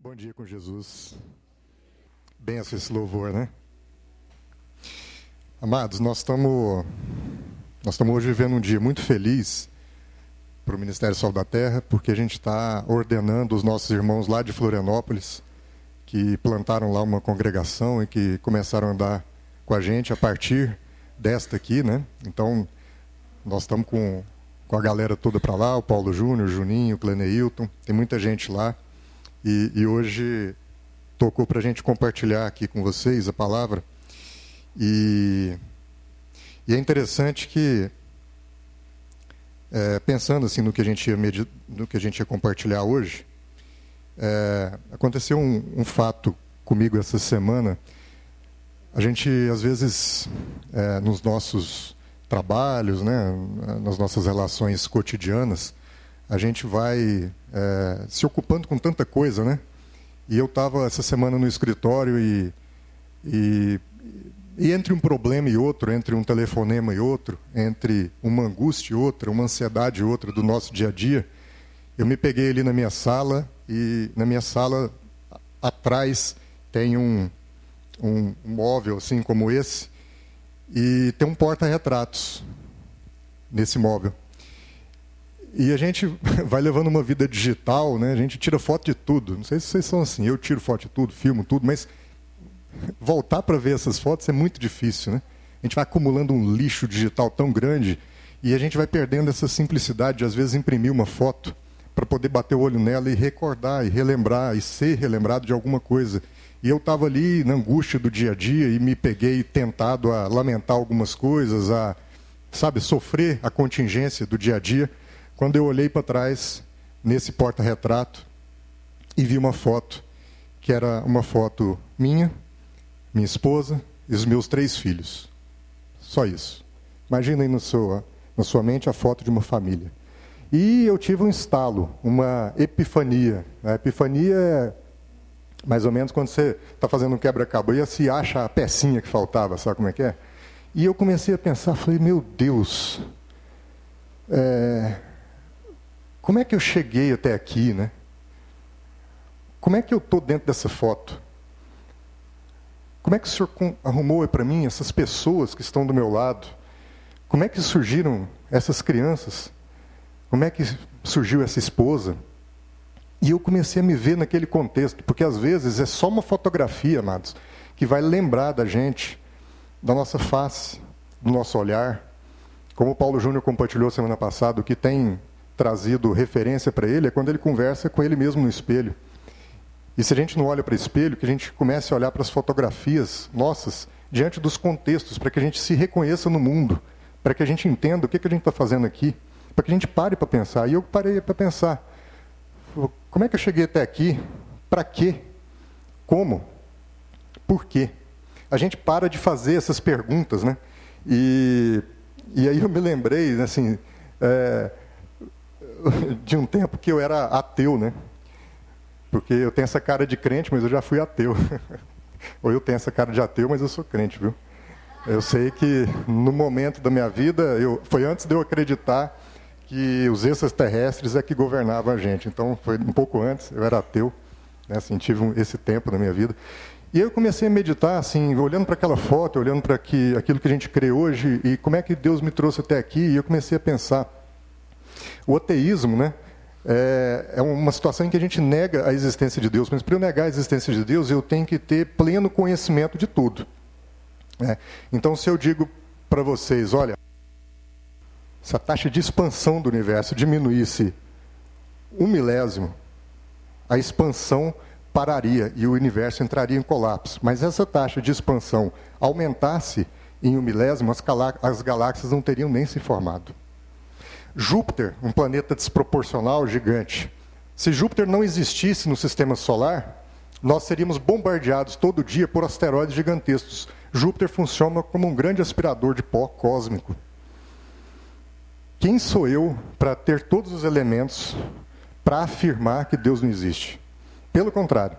Bom dia com Jesus. Benção esse louvor, né? Amados, nós estamos nós estamos hoje vivendo um dia muito feliz para o Ministério Sol da Terra, porque a gente está ordenando os nossos irmãos lá de Florianópolis, que plantaram lá uma congregação e que começaram a andar com a gente a partir desta aqui, né? Então, nós estamos com, com a galera toda para lá, o Paulo Júnior, Juninho, o Cleneilton, tem muita gente lá. E, e hoje tocou para a gente compartilhar aqui com vocês a palavra. E, e é interessante que, é, pensando assim no que a gente ia, no que a gente ia compartilhar hoje, é, aconteceu um, um, fato comigo essa semana. A gente, às vezes, é, nos nossos trabalhos, né, nas nossas relações cotidianas, a gente vai é, se ocupando com tanta coisa, né? E eu estava essa semana no escritório e, e, e, entre um problema e outro, entre um telefonema e outro, entre uma angústia e outra, uma ansiedade e outra do nosso dia a dia, eu me peguei ali na minha sala e na minha sala atrás tem um, um móvel assim como esse e tem um porta-retratos nesse móvel. E a gente vai levando uma vida digital, né? A gente tira foto de tudo. Não sei se vocês são assim, eu tiro foto de tudo, filmo tudo, mas voltar para ver essas fotos é muito difícil, né? A gente vai acumulando um lixo digital tão grande e a gente vai perdendo essa simplicidade de às vezes imprimir uma foto para poder bater o olho nela e recordar e relembrar e ser relembrado de alguma coisa. E eu estava ali na angústia do dia a dia e me peguei tentado a lamentar algumas coisas, a sabe, sofrer a contingência do dia a dia quando eu olhei para trás nesse porta-retrato e vi uma foto, que era uma foto minha, minha esposa e os meus três filhos. Só isso. Imagina aí no seu, na sua mente a foto de uma família. E eu tive um estalo, uma epifania. A epifania é mais ou menos quando você está fazendo um quebra-cabeça e acha a pecinha que faltava, sabe como é que é? E eu comecei a pensar, falei, meu Deus, é, como é que eu cheguei até aqui, né? Como é que eu estou dentro dessa foto? Como é que o senhor arrumou para mim essas pessoas que estão do meu lado? Como é que surgiram essas crianças? Como é que surgiu essa esposa? E eu comecei a me ver naquele contexto, porque às vezes é só uma fotografia, amados, que vai lembrar da gente, da nossa face, do nosso olhar. Como o Paulo Júnior compartilhou semana passada, o que tem trazido referência para ele é quando ele conversa com ele mesmo no espelho. E se a gente não olha para o espelho, que a gente comece a olhar para as fotografias nossas diante dos contextos, para que a gente se reconheça no mundo, para que a gente entenda o que, que a gente está fazendo aqui, para que a gente pare para pensar. E eu parei para pensar: como é que eu cheguei até aqui? Para quê? Como? Por quê? A gente para de fazer essas perguntas, né? E, e aí eu me lembrei, assim, é, de um tempo que eu era ateu, né? Porque eu tenho essa cara de crente, mas eu já fui ateu. Ou eu tenho essa cara de ateu, mas eu sou crente, viu? Eu sei que no momento da minha vida, eu, foi antes de eu acreditar que os extraterrestres é que governavam a gente. Então, foi um pouco antes, eu era ateu, né? assim, tive um, esse tempo na minha vida. E eu comecei a meditar, assim, olhando para aquela foto, olhando para aquilo que a gente crê hoje, e como é que Deus me trouxe até aqui, e eu comecei a pensar o ateísmo, né? É, é uma situação em que a gente nega a existência de Deus, mas para eu negar a existência de Deus, eu tenho que ter pleno conhecimento de tudo. É. Então, se eu digo para vocês, olha, se a taxa de expansão do universo diminuísse um milésimo, a expansão pararia e o universo entraria em colapso. Mas essa taxa de expansão aumentasse em um milésimo, as galáxias não teriam nem se formado. Júpiter, um planeta desproporcional, gigante. Se Júpiter não existisse no sistema solar, nós seríamos bombardeados todo dia por asteroides gigantescos. Júpiter funciona como um grande aspirador de pó cósmico. Quem sou eu para ter todos os elementos para afirmar que Deus não existe? Pelo contrário,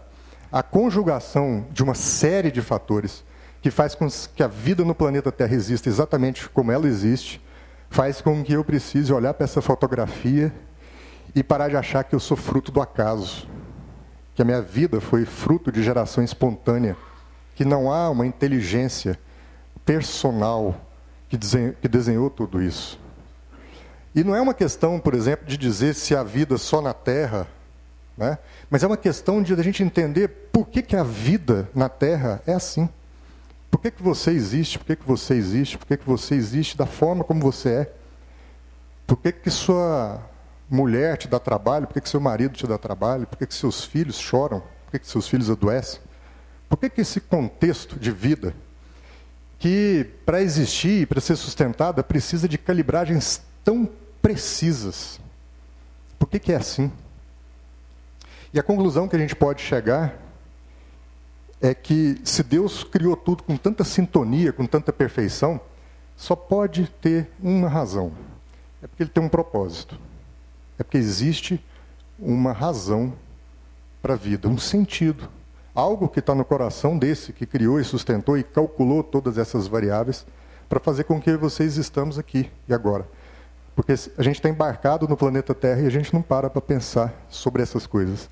a conjugação de uma série de fatores que faz com que a vida no planeta Terra exista exatamente como ela existe faz com que eu precise olhar para essa fotografia e parar de achar que eu sou fruto do acaso, que a minha vida foi fruto de geração espontânea, que não há uma inteligência personal que desenhou, que desenhou tudo isso. E não é uma questão, por exemplo, de dizer se há vida só na Terra, né? mas é uma questão de a gente entender por que, que a vida na Terra é assim. Por que, que você existe? Por que, que você existe? Por que, que você existe da forma como você é? Por que, que sua mulher te dá trabalho? Por que, que seu marido te dá trabalho? Por que, que seus filhos choram? Por que, que seus filhos adoecem? Por que, que esse contexto de vida, que para existir e para ser sustentada precisa de calibragens tão precisas, por que, que é assim? E a conclusão que a gente pode chegar é que se Deus criou tudo com tanta sintonia, com tanta perfeição, só pode ter uma razão. É porque ele tem um propósito. É porque existe uma razão para a vida, um sentido. Algo que está no coração desse que criou e sustentou e calculou todas essas variáveis para fazer com que vocês estamos aqui e agora. Porque a gente está embarcado no planeta Terra e a gente não para para pensar sobre essas coisas.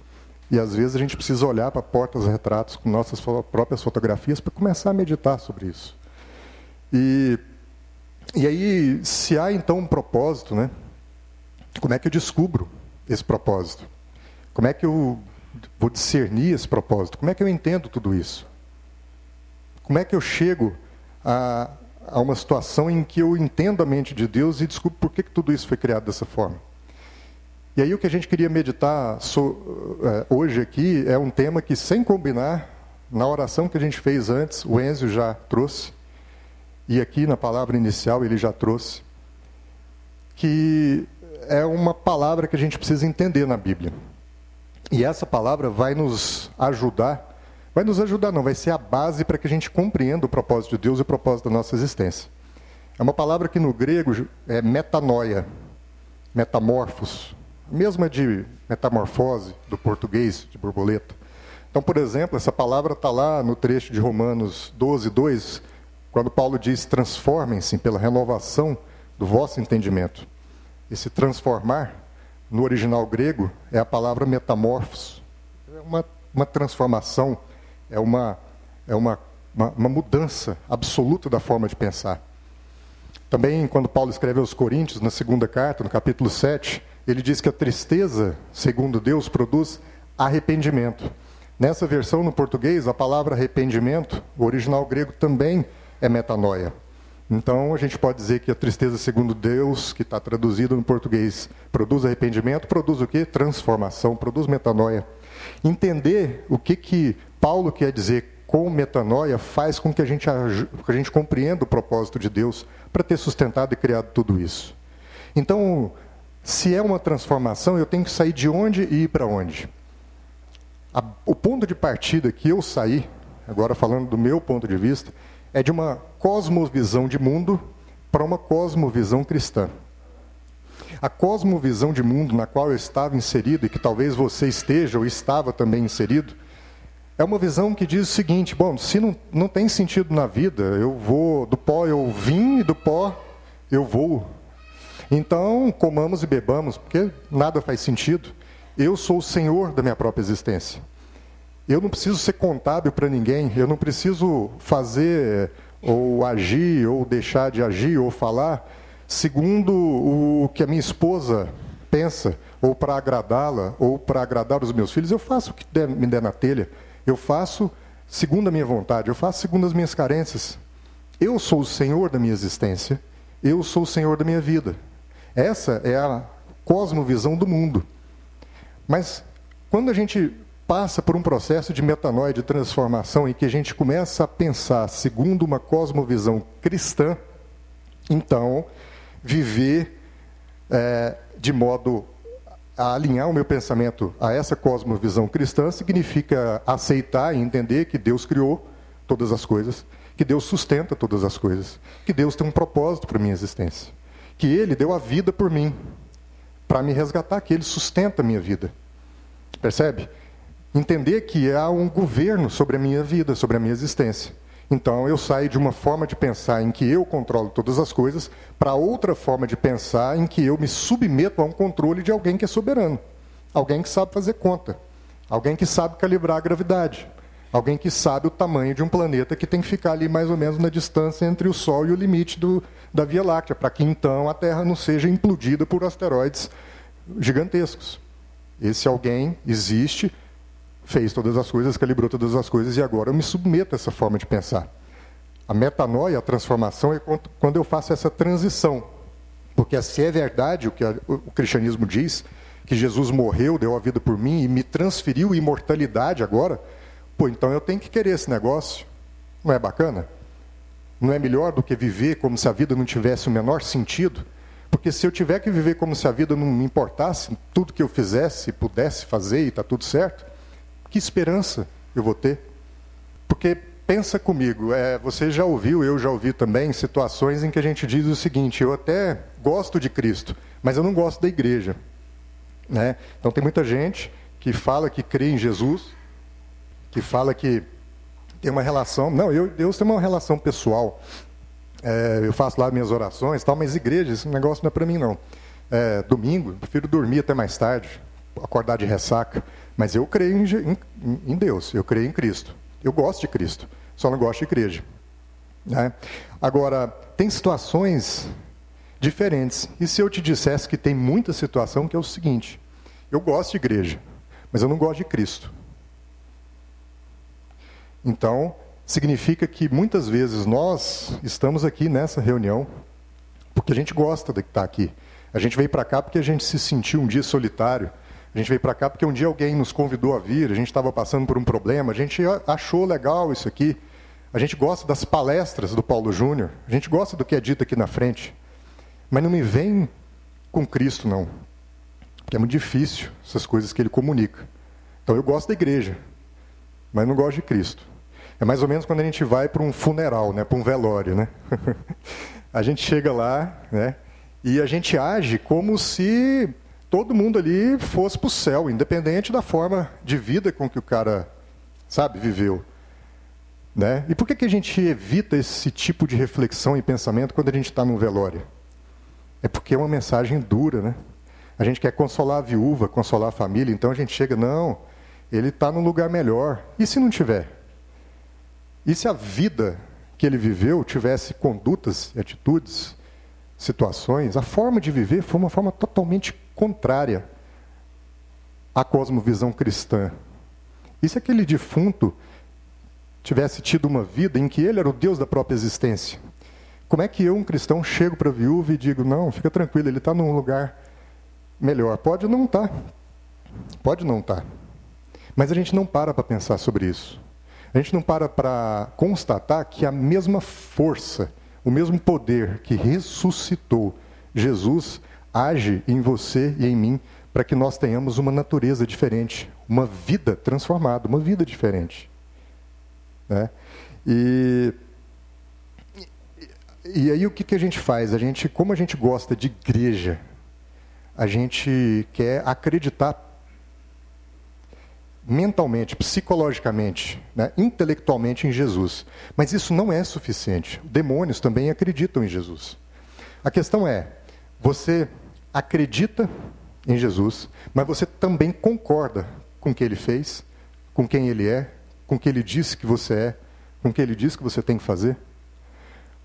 E às vezes a gente precisa olhar para portas retratos com nossas próprias fotografias para começar a meditar sobre isso. E, e aí, se há então um propósito, né? Como é que eu descubro esse propósito? Como é que eu vou discernir esse propósito? Como é que eu entendo tudo isso? Como é que eu chego a, a uma situação em que eu entendo a mente de Deus e descubro por que, que tudo isso foi criado dessa forma? E aí o que a gente queria meditar uh, hoje aqui é um tema que, sem combinar, na oração que a gente fez antes, o Enzo já trouxe, e aqui na palavra inicial ele já trouxe, que é uma palavra que a gente precisa entender na Bíblia. E essa palavra vai nos ajudar, vai nos ajudar não, vai ser a base para que a gente compreenda o propósito de Deus e o propósito da nossa existência. É uma palavra que no grego é metanoia, metamorfos, mesma de metamorfose do português de borboleta. Então, por exemplo, essa palavra está lá no trecho de Romanos 12, 2, quando Paulo diz: transformem-se pela renovação do vosso entendimento. Esse transformar, no original grego, é a palavra metamorfos. É uma, uma transformação, é, uma, é uma, uma, uma mudança absoluta da forma de pensar. Também, quando Paulo escreve aos Coríntios, na segunda carta, no capítulo 7, ele diz que a tristeza, segundo Deus, produz arrependimento. Nessa versão no português, a palavra arrependimento, o original grego também é metanoia. Então a gente pode dizer que a tristeza segundo Deus, que está traduzido no português, produz arrependimento, produz o quê? Transformação, produz metanoia. Entender o que, que Paulo quer dizer com metanoia faz com que a gente, que a gente compreenda o propósito de Deus para ter sustentado e criado tudo isso. Então, se é uma transformação, eu tenho que sair de onde e ir para onde. A, o ponto de partida que eu saí, agora falando do meu ponto de vista, é de uma cosmovisão de mundo para uma cosmovisão cristã. A cosmovisão de mundo na qual eu estava inserido e que talvez você esteja ou estava também inserido, é uma visão que diz o seguinte: bom, se não, não tem sentido na vida, eu vou, do pó eu vim e do pó eu vou. Então, comamos e bebamos, porque nada faz sentido. Eu sou o senhor da minha própria existência. Eu não preciso ser contábil para ninguém, eu não preciso fazer ou agir ou deixar de agir ou falar segundo o que a minha esposa pensa, ou para agradá-la, ou para agradar os meus filhos. Eu faço o que der, me der na telha. Eu faço segundo a minha vontade, eu faço segundo as minhas carências. Eu sou o senhor da minha existência, eu sou o senhor da minha vida. Essa é a cosmovisão do mundo. Mas quando a gente passa por um processo de metanoia, de transformação, em que a gente começa a pensar segundo uma cosmovisão cristã, então viver é, de modo a alinhar o meu pensamento a essa cosmovisão cristã significa aceitar e entender que Deus criou todas as coisas, que Deus sustenta todas as coisas, que Deus tem um propósito para minha existência que ele deu a vida por mim, para me resgatar, que ele sustenta a minha vida. Percebe? Entender que há um governo sobre a minha vida, sobre a minha existência. Então eu saio de uma forma de pensar em que eu controlo todas as coisas para outra forma de pensar em que eu me submeto a um controle de alguém que é soberano, alguém que sabe fazer conta, Alguém que sabe calibrar a gravidade. Alguém que sabe o tamanho de um planeta que tem que ficar ali mais ou menos na distância entre o Sol e o limite do, da Via Láctea, para que então a Terra não seja implodida por asteroides gigantescos. Esse alguém existe, fez todas as coisas, calibrou todas as coisas e agora eu me submeto a essa forma de pensar. A metanoia, a transformação, é quando eu faço essa transição. Porque se é verdade o que o cristianismo diz, que Jesus morreu, deu a vida por mim e me transferiu imortalidade agora, pô, então eu tenho que querer esse negócio. Não é bacana? Não é melhor do que viver como se a vida não tivesse o menor sentido? Porque se eu tiver que viver como se a vida não me importasse, tudo que eu fizesse, pudesse fazer e está tudo certo, que esperança eu vou ter? Porque pensa comigo, é, você já ouviu, eu já ouvi também, situações em que a gente diz o seguinte: eu até gosto de Cristo, mas eu não gosto da igreja. Né? Então tem muita gente que fala que crê em Jesus, que fala que tem uma relação. Não, eu, Deus tem uma relação pessoal. É, eu faço lá minhas orações, tal, mas igreja, esse negócio não é para mim não. É, domingo, prefiro dormir até mais tarde, acordar de ressaca. Mas eu creio em, em, em Deus, eu creio em Cristo. Eu gosto de Cristo, só não gosto de igreja. Né? Agora, tem situações diferentes. E se eu te dissesse que tem muita situação que é o seguinte: eu gosto de igreja, mas eu não gosto de Cristo. Então, significa que muitas vezes nós estamos aqui nessa reunião porque a gente gosta de estar aqui. A gente veio para cá porque a gente se sentiu um dia solitário. A gente veio para cá porque um dia alguém nos convidou a vir, a gente estava passando por um problema, a gente achou legal isso aqui. A gente gosta das palestras do Paulo Júnior, a gente gosta do que é dito aqui na frente. Mas não me vem com Cristo, não. Porque é muito difícil essas coisas que ele comunica. Então eu gosto da igreja, mas não gosto de Cristo. É mais ou menos quando a gente vai para um funeral, né, para um velório. Né? a gente chega lá né, e a gente age como se todo mundo ali fosse para o céu, independente da forma de vida com que o cara, sabe, viveu. Né? E por que, que a gente evita esse tipo de reflexão e pensamento quando a gente está num velório? É porque é uma mensagem dura, né? A gente quer consolar a viúva, consolar a família, então a gente chega, não, ele está num lugar melhor. E se não tiver? E se a vida que ele viveu tivesse condutas, atitudes, situações, a forma de viver foi uma forma totalmente contrária à cosmovisão cristã. E se aquele defunto tivesse tido uma vida em que ele era o Deus da própria existência? Como é que eu, um cristão, chego para a viúva e digo: não, fica tranquilo, ele está num lugar melhor? Pode não estar. Tá. Pode não estar. Tá. Mas a gente não para para pensar sobre isso. A gente não para para constatar que a mesma força, o mesmo poder que ressuscitou Jesus age em você e em mim para que nós tenhamos uma natureza diferente, uma vida transformada, uma vida diferente. Né? E e aí o que, que a gente faz? A gente, como a gente gosta de igreja, a gente quer acreditar mentalmente, psicologicamente, né, intelectualmente em Jesus. Mas isso não é suficiente. Demônios também acreditam em Jesus. A questão é: você acredita em Jesus, mas você também concorda com o que ele fez, com quem ele é, com o que ele disse que você é, com o que ele diz que você tem que fazer?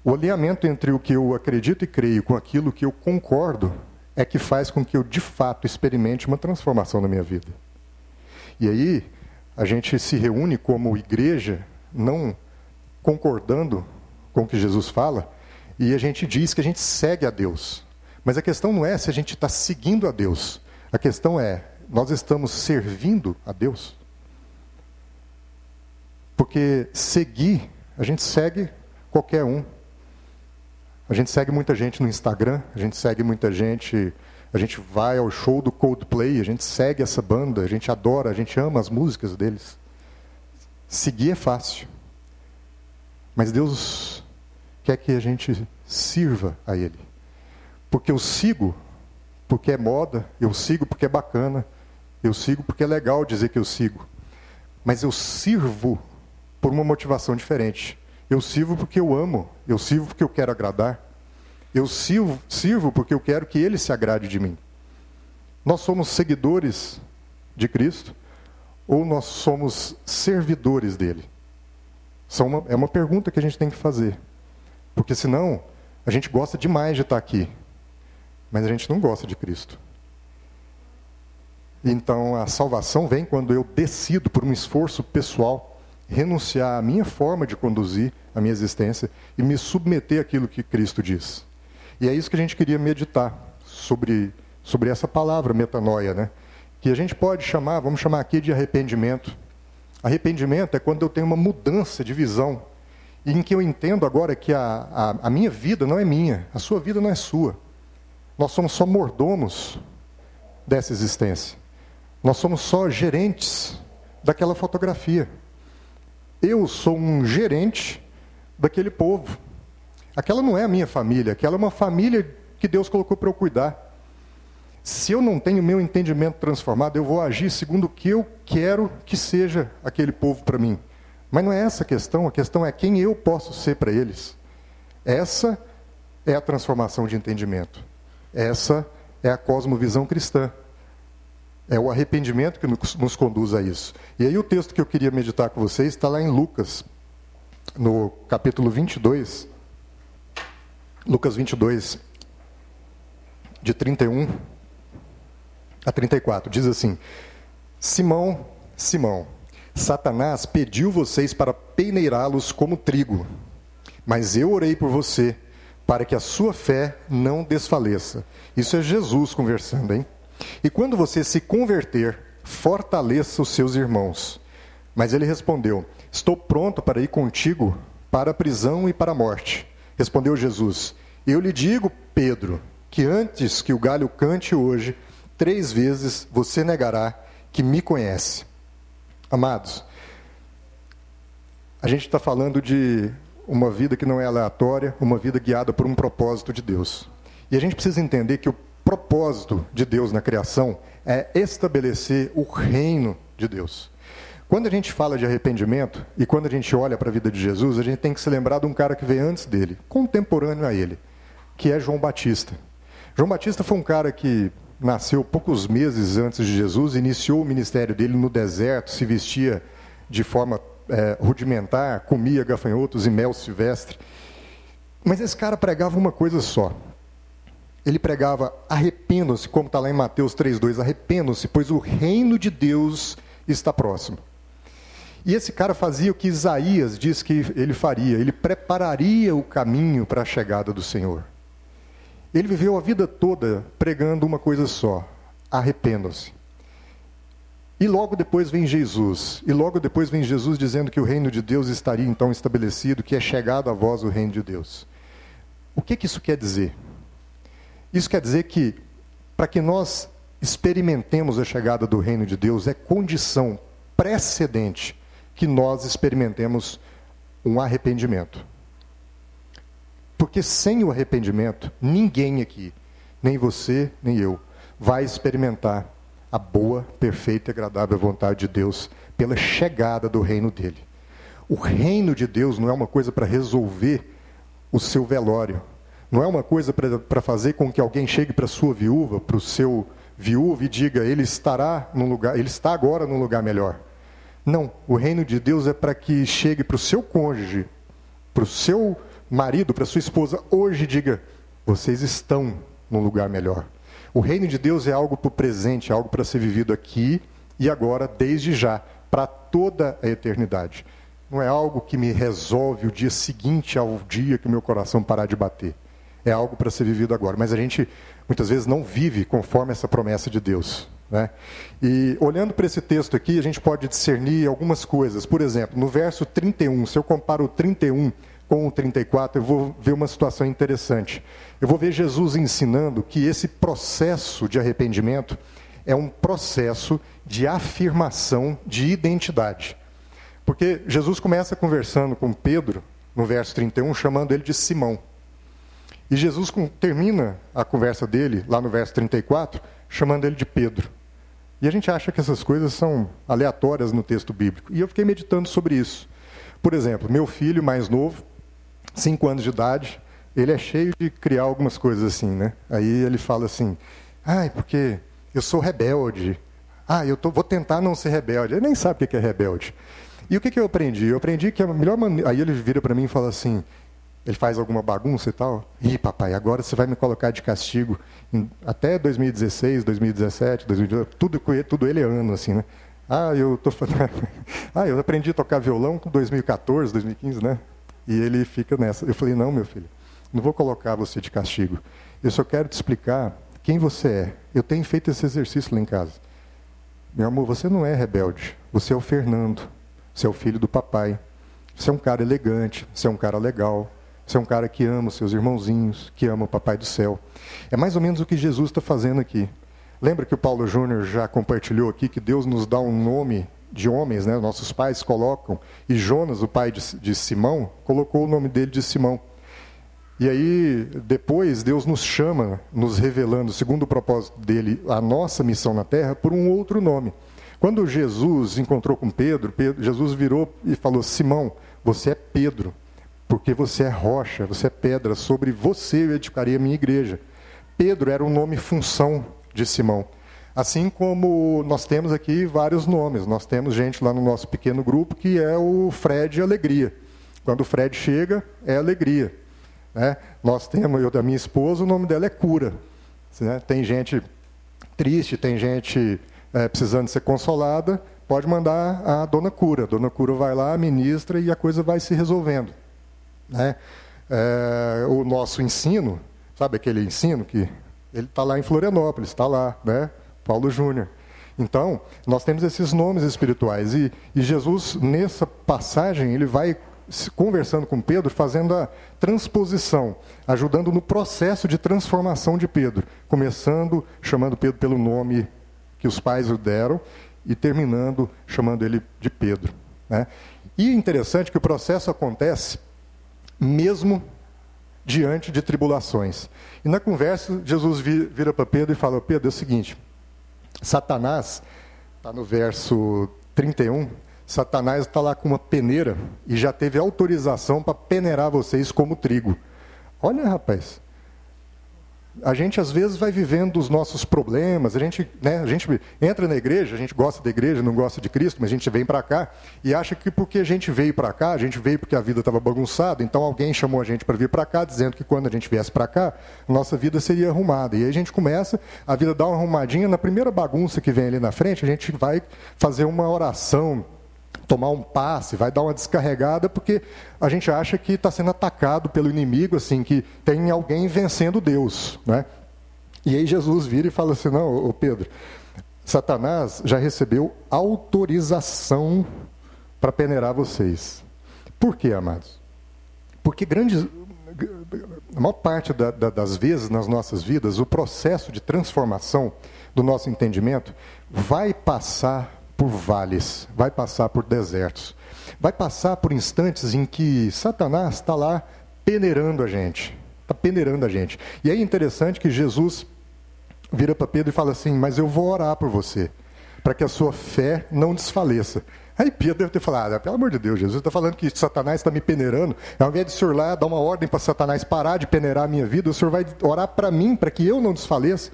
O alinhamento entre o que eu acredito e creio com aquilo que eu concordo é que faz com que eu de fato experimente uma transformação na minha vida. E aí a gente se reúne como igreja, não concordando com o que Jesus fala, e a gente diz que a gente segue a Deus. Mas a questão não é se a gente está seguindo a Deus. A questão é, nós estamos servindo a Deus? Porque seguir, a gente segue qualquer um. A gente segue muita gente no Instagram, a gente segue muita gente, a gente vai ao show do Coldplay, a gente segue essa banda, a gente adora, a gente ama as músicas deles. Seguir é fácil. Mas Deus quer que a gente sirva a Ele. Porque eu sigo porque é moda, eu sigo porque é bacana, eu sigo porque é legal dizer que eu sigo. Mas eu sirvo por uma motivação diferente. Eu sirvo porque eu amo, eu sirvo porque eu quero agradar. Eu sirvo, sirvo porque eu quero que Ele se agrade de mim. Nós somos seguidores de Cristo ou nós somos servidores dele? Uma, é uma pergunta que a gente tem que fazer. Porque senão, a gente gosta demais de estar aqui, mas a gente não gosta de Cristo. Então a salvação vem quando eu decido, por um esforço pessoal, renunciar à minha forma de conduzir a minha existência e me submeter àquilo que Cristo diz. E é isso que a gente queria meditar sobre, sobre essa palavra metanoia, né? que a gente pode chamar, vamos chamar aqui de arrependimento. Arrependimento é quando eu tenho uma mudança de visão, em que eu entendo agora que a, a, a minha vida não é minha, a sua vida não é sua. Nós somos só mordomos dessa existência. Nós somos só gerentes daquela fotografia. Eu sou um gerente daquele povo. Aquela não é a minha família, aquela é uma família que Deus colocou para eu cuidar. Se eu não tenho meu entendimento transformado, eu vou agir segundo o que eu quero que seja aquele povo para mim. Mas não é essa a questão, a questão é quem eu posso ser para eles. Essa é a transformação de entendimento. Essa é a cosmovisão cristã. É o arrependimento que nos conduz a isso. E aí o texto que eu queria meditar com vocês está lá em Lucas, no capítulo 22. Lucas 22, de 31 a 34. Diz assim: Simão, Simão, Satanás pediu vocês para peneirá-los como trigo, mas eu orei por você para que a sua fé não desfaleça. Isso é Jesus conversando, hein? E quando você se converter, fortaleça os seus irmãos. Mas ele respondeu: Estou pronto para ir contigo para a prisão e para a morte. Respondeu Jesus: Eu lhe digo, Pedro, que antes que o galho cante hoje, três vezes você negará que me conhece. Amados, a gente está falando de uma vida que não é aleatória, uma vida guiada por um propósito de Deus. E a gente precisa entender que o propósito de Deus na criação é estabelecer o reino de Deus. Quando a gente fala de arrependimento e quando a gente olha para a vida de Jesus, a gente tem que se lembrar de um cara que veio antes dele, contemporâneo a ele, que é João Batista. João Batista foi um cara que nasceu poucos meses antes de Jesus, iniciou o ministério dele no deserto, se vestia de forma é, rudimentar, comia gafanhotos e mel silvestre. Mas esse cara pregava uma coisa só. Ele pregava: arrependam-se, como está lá em Mateus 3,2, arrependam-se, pois o reino de Deus está próximo. E esse cara fazia o que Isaías diz que ele faria: ele prepararia o caminho para a chegada do Senhor. Ele viveu a vida toda pregando uma coisa só: arrependam-se. E logo depois vem Jesus. E logo depois vem Jesus dizendo que o reino de Deus estaria então estabelecido, que é chegado a vós o reino de Deus. O que, que isso quer dizer? Isso quer dizer que, para que nós experimentemos a chegada do reino de Deus, é condição precedente que nós experimentemos um arrependimento. Porque sem o arrependimento, ninguém aqui, nem você, nem eu, vai experimentar a boa, perfeita e agradável vontade de Deus pela chegada do reino dele. O reino de Deus não é uma coisa para resolver o seu velório, não é uma coisa para fazer com que alguém chegue para sua viúva, para o seu viúvo e diga, ele estará num lugar, ele está agora num lugar melhor. Não, o reino de Deus é para que chegue para o seu cônjuge, para o seu marido, para sua esposa, hoje diga: vocês estão num lugar melhor. O reino de Deus é algo para o presente, algo para ser vivido aqui e agora, desde já, para toda a eternidade. Não é algo que me resolve o dia seguinte ao dia que meu coração parar de bater. É algo para ser vivido agora. Mas a gente muitas vezes não vive conforme essa promessa de Deus. Né? E olhando para esse texto aqui, a gente pode discernir algumas coisas. Por exemplo, no verso 31, se eu comparo o 31 com o 34, eu vou ver uma situação interessante. Eu vou ver Jesus ensinando que esse processo de arrependimento é um processo de afirmação de identidade. Porque Jesus começa conversando com Pedro, no verso 31, chamando ele de Simão. E Jesus termina a conversa dele, lá no verso 34, chamando ele de Pedro. E a gente acha que essas coisas são aleatórias no texto bíblico. E eu fiquei meditando sobre isso. Por exemplo, meu filho mais novo, cinco anos de idade, ele é cheio de criar algumas coisas assim, né? Aí ele fala assim, ai, porque eu sou rebelde, Ah, eu tô, vou tentar não ser rebelde. Ele nem sabe o que é rebelde. E o que, que eu aprendi? Eu aprendi que a melhor maneira. Aí ele vira para mim e fala assim: ele faz alguma bagunça e tal. Ih, papai, agora você vai me colocar de castigo até 2016, 2017, 2018, tudo, tudo ele é ano, assim, né? Ah, eu tô Ah, eu aprendi a tocar violão com 2014, 2015, né? E ele fica nessa. Eu falei, não, meu filho, não vou colocar você de castigo. Eu só quero te explicar quem você é. Eu tenho feito esse exercício lá em casa. Meu amor, você não é rebelde. Você é o Fernando. Você é o filho do papai. Você é um cara elegante. Você é um cara legal. Você é um cara que ama os seus irmãozinhos, que ama o papai do céu. É mais ou menos o que Jesus está fazendo aqui. Lembra que o Paulo Júnior já compartilhou aqui que Deus nos dá um nome de homens, né? nossos pais colocam, e Jonas, o pai de, de Simão, colocou o nome dele de Simão. E aí, depois, Deus nos chama, nos revelando, segundo o propósito dele, a nossa missão na terra, por um outro nome. Quando Jesus encontrou com Pedro, Pedro Jesus virou e falou: Simão, você é Pedro, porque você é rocha, você é pedra, sobre você eu edificarei a minha igreja. Pedro era o nome função de Simão. Assim como nós temos aqui vários nomes. Nós temos gente lá no nosso pequeno grupo que é o Fred Alegria. Quando o Fred chega, é alegria. Né? Nós temos, eu da minha esposa, o nome dela é Cura. Né? Tem gente triste, tem gente é, precisando ser consolada, pode mandar a Dona Cura. A Dona Cura vai lá, ministra e a coisa vai se resolvendo. Né? É, o nosso ensino, sabe aquele ensino que ele está lá em Florianópolis, está lá, né? Paulo Júnior. Então, nós temos esses nomes espirituais. E, e, Jesus, nessa passagem, ele vai conversando com Pedro, fazendo a transposição, ajudando no processo de transformação de Pedro. Começando chamando Pedro pelo nome que os pais o deram e terminando chamando ele de Pedro. Né? E é interessante que o processo acontece mesmo diante de tribulações. E na conversa, Jesus vira para Pedro e fala: Pedro, é o seguinte, Satanás, está no verso 31, Satanás está lá com uma peneira e já teve autorização para peneirar vocês como trigo. Olha, rapaz, a gente às vezes vai vivendo os nossos problemas, a gente, né, a gente entra na igreja, a gente gosta da igreja, não gosta de Cristo, mas a gente vem para cá e acha que porque a gente veio para cá, a gente veio porque a vida estava bagunçada, então alguém chamou a gente para vir para cá, dizendo que quando a gente viesse para cá, nossa vida seria arrumada. E aí a gente começa, a vida dá uma arrumadinha, na primeira bagunça que vem ali na frente, a gente vai fazer uma oração tomar um passe, vai dar uma descarregada, porque a gente acha que está sendo atacado pelo inimigo, assim, que tem alguém vencendo Deus. Né? E aí Jesus vira e fala assim: não, ô Pedro, Satanás já recebeu autorização para peneirar vocês. Por quê, amados? Porque grandes, a maior parte da, da, das vezes nas nossas vidas, o processo de transformação do nosso entendimento vai passar por vales, vai passar por desertos, vai passar por instantes em que Satanás está lá peneirando a gente, está peneirando a gente. E é interessante que Jesus vira para Pedro e fala assim: Mas eu vou orar por você, para que a sua fé não desfaleça. Aí Pedro deve ter falado: ah, pelo amor de Deus, Jesus está falando que Satanás está me peneirando. Ao invés de o senhor lá dar uma ordem para Satanás parar de peneirar a minha vida, o senhor vai orar para mim, para que eu não desfaleça.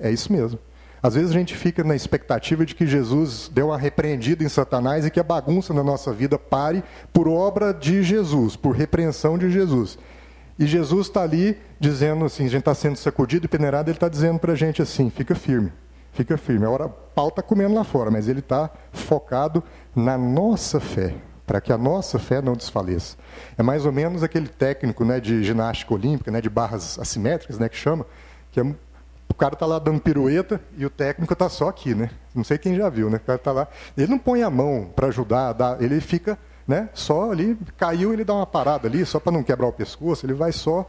É isso mesmo. Às vezes a gente fica na expectativa de que Jesus deu uma repreendida em Satanás e que a bagunça na nossa vida pare por obra de Jesus, por repreensão de Jesus. E Jesus está ali dizendo assim, a gente está sendo sacudido e peneirado, ele está dizendo para a gente assim, fica firme, fica firme. A hora o pau está comendo lá fora, mas ele está focado na nossa fé, para que a nossa fé não desfaleça. É mais ou menos aquele técnico né, de ginástica olímpica, né, de barras assimétricas, né, que chama, que é cara está lá dando pirueta e o técnico está só aqui, né? Não sei quem já viu, né? O cara está lá. Ele não põe a mão para ajudar, dá, ele fica né, só ali, caiu, ele dá uma parada ali, só para não quebrar o pescoço, ele vai só.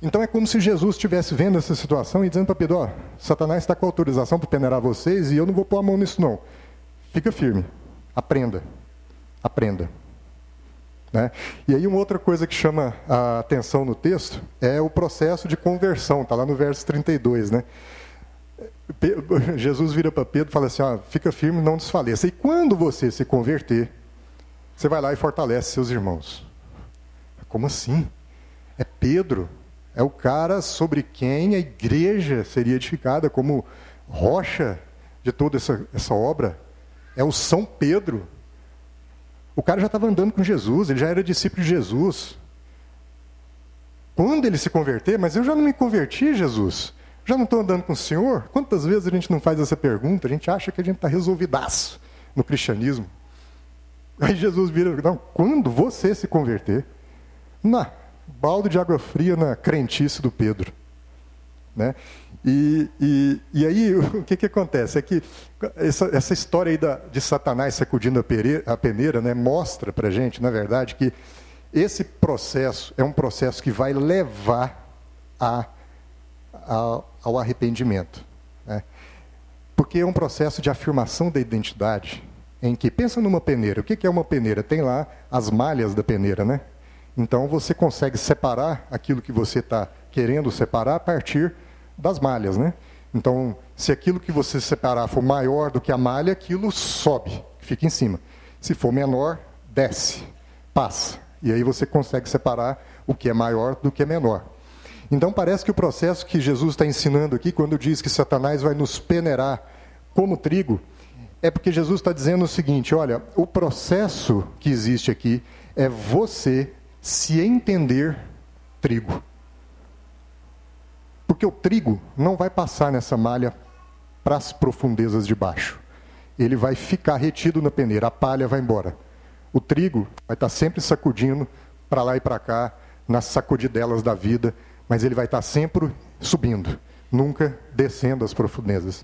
Então é como se Jesus estivesse vendo essa situação e dizendo para Pedro: ó, Satanás está com autorização para peneirar vocês e eu não vou pôr a mão nisso, não. Fica firme, aprenda, aprenda. Né? E aí uma outra coisa que chama a atenção no texto é o processo de conversão, está lá no verso 32. Né? Jesus vira para Pedro e fala assim, ó, fica firme não desfaleça. E quando você se converter, você vai lá e fortalece seus irmãos. Como assim? É Pedro, é o cara sobre quem a igreja seria edificada como rocha de toda essa, essa obra é o São Pedro. O cara já estava andando com Jesus, ele já era discípulo de Jesus. Quando ele se converter, mas eu já não me converti, Jesus. Já não estou andando com o Senhor? Quantas vezes a gente não faz essa pergunta? A gente acha que a gente está resolvidaço no cristianismo. Aí Jesus vira, não, quando você se converter? Na balde de água fria na crentice do Pedro. Né? E, e, e aí o que, que acontece? É que essa, essa história aí da, de Satanás sacudindo a, pere, a peneira né, mostra para gente, na verdade, que esse processo é um processo que vai levar a, a, ao arrependimento. Né? Porque é um processo de afirmação da identidade, em que, pensa numa peneira, o que é uma peneira? Tem lá as malhas da peneira, né? Então você consegue separar aquilo que você está querendo separar a partir das malhas, né? Então, se aquilo que você separar for maior do que a malha, aquilo sobe, fica em cima. Se for menor, desce, passa. E aí você consegue separar o que é maior do que é menor. Então parece que o processo que Jesus está ensinando aqui, quando diz que Satanás vai nos peneirar como trigo, é porque Jesus está dizendo o seguinte: olha, o processo que existe aqui é você se entender trigo. Porque o trigo não vai passar nessa malha para as profundezas de baixo. Ele vai ficar retido na peneira, a palha vai embora. O trigo vai estar sempre sacudindo para lá e para cá, nas sacudidelas da vida, mas ele vai estar sempre subindo, nunca descendo as profundezas.